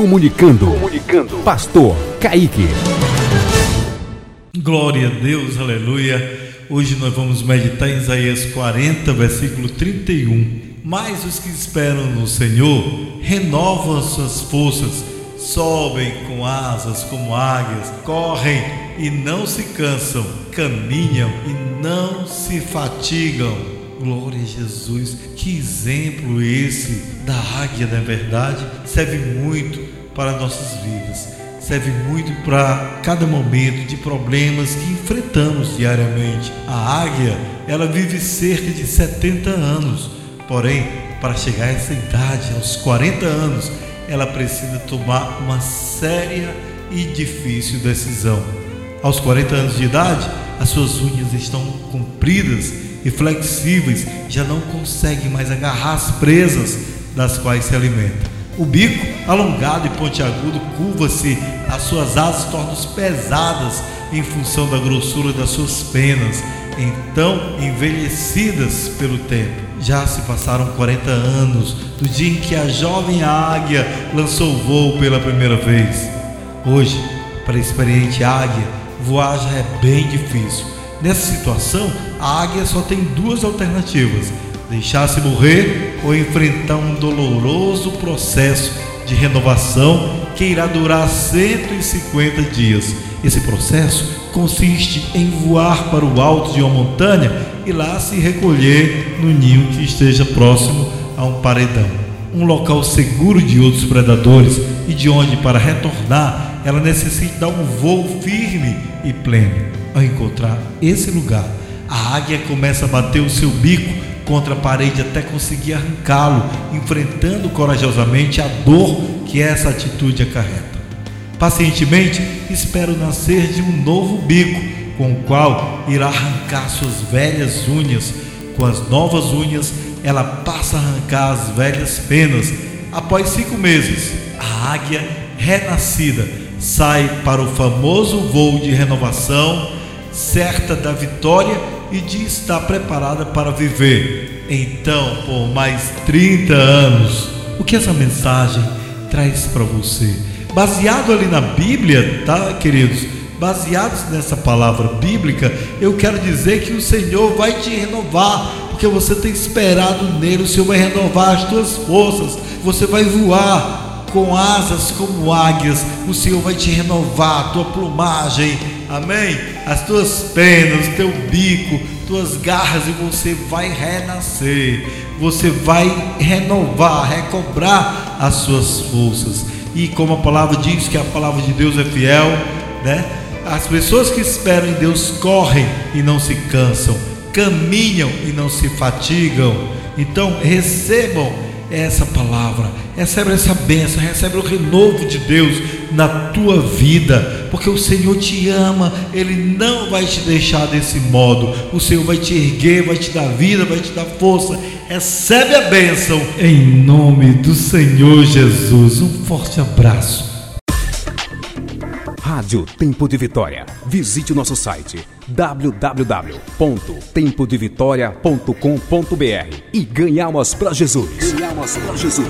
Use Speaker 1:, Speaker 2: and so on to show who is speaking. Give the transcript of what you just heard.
Speaker 1: Comunicando. Comunicando. Pastor Kaique.
Speaker 2: Glória a Deus, aleluia. Hoje nós vamos meditar em Isaías 40, versículo 31. Mas os que esperam no Senhor renovam suas forças, sobem com asas como águias, correm e não se cansam, caminham e não se fatigam. Glória a Jesus, que exemplo esse da águia, na verdade, serve muito para nossas vidas, serve muito para cada momento de problemas que enfrentamos diariamente. A águia, ela vive cerca de 70 anos Porém, para chegar a essa idade, aos 40 anos, ela precisa tomar uma séria e difícil decisão. Aos 40 anos de idade, as suas unhas estão compridas e flexíveis, já não consegue mais agarrar as presas das quais se alimenta. O bico, alongado e pontiagudo, curva-se, as suas asas tornam-se pesadas em função da grossura das suas penas, então envelhecidas pelo tempo. Já se passaram 40 anos do dia em que a jovem águia lançou voo pela primeira vez. Hoje, para a experiente águia, voar já é bem difícil. Nessa situação, a águia só tem duas alternativas: deixar-se morrer ou enfrentar um doloroso processo de renovação que irá durar 150 dias. Esse processo consiste em voar para o alto de uma montanha e lá se recolher no ninho que esteja próximo a um paredão, um local seguro de outros predadores e de onde, para retornar, ela necessita dar um voo firme e pleno. Ao encontrar esse lugar, a águia começa a bater o seu bico contra a parede até conseguir arrancá-lo, enfrentando corajosamente a dor que essa atitude acarreta. Pacientemente, espero nascer de um novo bico, com o qual irá arrancar suas velhas unhas. Com as novas unhas, ela passa a arrancar as velhas penas. Após cinco meses, a águia renascida sai para o famoso voo de renovação, certa da vitória e de estar preparada para viver. Então, por mais 30 anos, o que essa mensagem traz para você? baseado ali na Bíblia, tá, queridos? Baseados nessa palavra bíblica, eu quero dizer que o Senhor vai te renovar, porque você tem esperado nele, o Senhor vai renovar as tuas forças, você vai voar com asas como águias, o Senhor vai te renovar a tua plumagem, amém? As tuas penas, teu bico, tuas garras e você vai renascer, você vai renovar, recobrar as suas forças e como a palavra diz que a palavra de Deus é fiel, né? As pessoas que esperam em Deus correm e não se cansam, caminham e não se fatigam. Então, recebam essa palavra, recebe essa bênção, recebe o renovo de Deus na tua vida, porque o Senhor te ama, Ele não vai te deixar desse modo, o Senhor vai te erguer, vai te dar vida, vai te dar força. Recebe a bênção em nome do Senhor Jesus. Um forte abraço.
Speaker 1: Rádio Tempo de Vitória. Visite o nosso site www.tempodevitoria.com.br e ganhamos para Jesus. Ganhamos para Jesus.